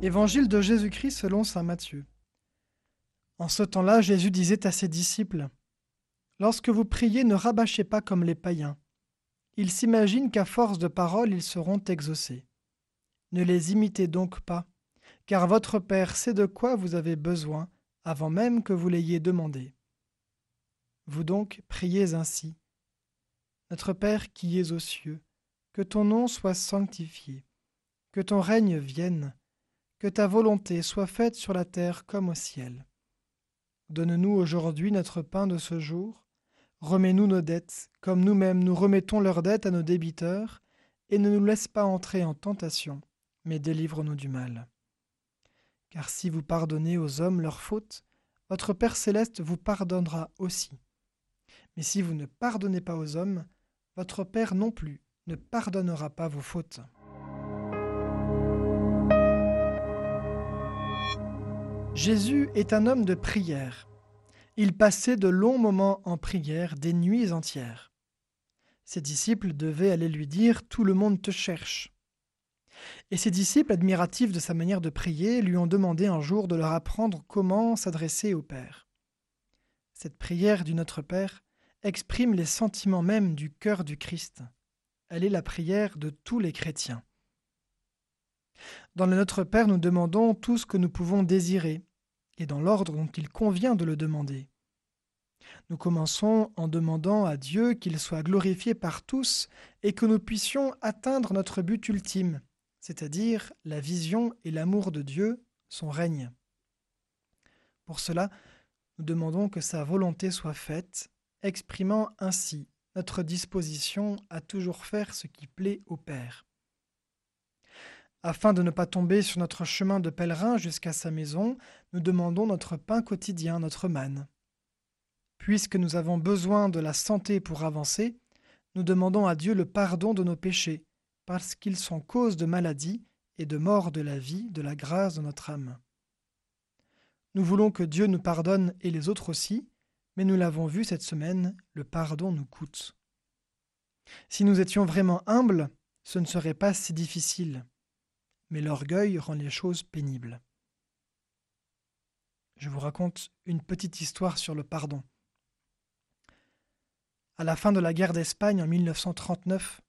Évangile de Jésus-Christ selon Saint Matthieu. En ce temps-là, Jésus disait à ses disciples, Lorsque vous priez, ne rabâchez pas comme les païens. Ils s'imaginent qu'à force de paroles, ils seront exaucés. Ne les imitez donc pas, car votre Père sait de quoi vous avez besoin avant même que vous l'ayez demandé. Vous donc priez ainsi. Notre Père qui es aux cieux, que ton nom soit sanctifié, que ton règne vienne, que ta volonté soit faite sur la terre comme au ciel. Donne-nous aujourd'hui notre pain de ce jour, remets-nous nos dettes, comme nous-mêmes nous remettons leurs dettes à nos débiteurs, et ne nous laisse pas entrer en tentation, mais délivre-nous du mal. Car si vous pardonnez aux hommes leurs fautes, votre Père céleste vous pardonnera aussi. Mais si vous ne pardonnez pas aux hommes, votre Père non plus ne pardonnera pas vos fautes. Jésus est un homme de prière. Il passait de longs moments en prière, des nuits entières. Ses disciples devaient aller lui dire Tout le monde te cherche. Et ses disciples, admiratifs de sa manière de prier, lui ont demandé un jour de leur apprendre comment s'adresser au Père. Cette prière du Notre Père exprime les sentiments mêmes du cœur du Christ. Elle est la prière de tous les chrétiens. Dans le Notre Père, nous demandons tout ce que nous pouvons désirer, et dans l'ordre dont il convient de le demander. Nous commençons en demandant à Dieu qu'il soit glorifié par tous et que nous puissions atteindre notre but ultime, c'est-à-dire la vision et l'amour de Dieu, son règne. Pour cela, nous demandons que sa volonté soit faite, exprimant ainsi notre disposition à toujours faire ce qui plaît au Père. Afin de ne pas tomber sur notre chemin de pèlerin jusqu'à sa maison, nous demandons notre pain quotidien, notre manne. Puisque nous avons besoin de la santé pour avancer, nous demandons à Dieu le pardon de nos péchés, parce qu'ils sont cause de maladie et de mort de la vie, de la grâce de notre âme. Nous voulons que Dieu nous pardonne et les autres aussi, mais nous l'avons vu cette semaine, le pardon nous coûte. Si nous étions vraiment humbles, ce ne serait pas si difficile, mais l'orgueil rend les choses pénibles. Je vous raconte une petite histoire sur le pardon. À la fin de la guerre d'Espagne en 1939,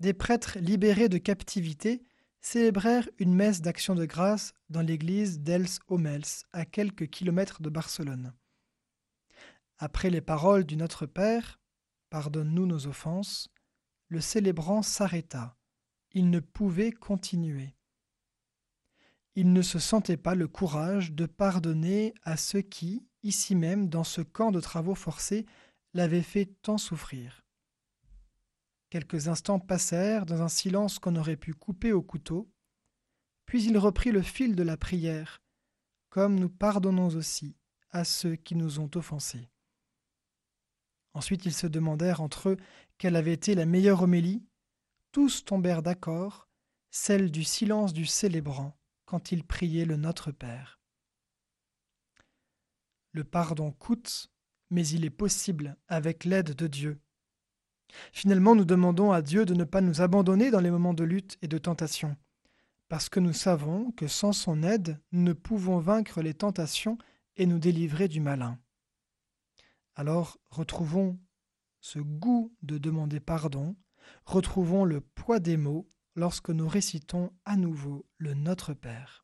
des prêtres libérés de captivité célébrèrent une messe d'action de grâce dans l'église d'Els Homels, à quelques kilomètres de Barcelone. Après les paroles du Notre Père, Pardonne-nous nos offenses, le célébrant s'arrêta. Il ne pouvait continuer. Il ne se sentait pas le courage de pardonner à ceux qui, ici même, dans ce camp de travaux forcés, l'avaient fait tant souffrir. Quelques instants passèrent dans un silence qu'on aurait pu couper au couteau, puis il reprit le fil de la prière, comme nous pardonnons aussi à ceux qui nous ont offensés. Ensuite ils se demandèrent entre eux quelle avait été la meilleure homélie. Tous tombèrent d'accord, celle du silence du célébrant quand il priait le Notre Père. Le pardon coûte, mais il est possible avec l'aide de Dieu. Finalement, nous demandons à Dieu de ne pas nous abandonner dans les moments de lutte et de tentation, parce que nous savons que sans son aide, nous ne pouvons vaincre les tentations et nous délivrer du malin. Alors retrouvons ce goût de demander pardon, retrouvons le poids des mots lorsque nous récitons à nouveau le Notre Père.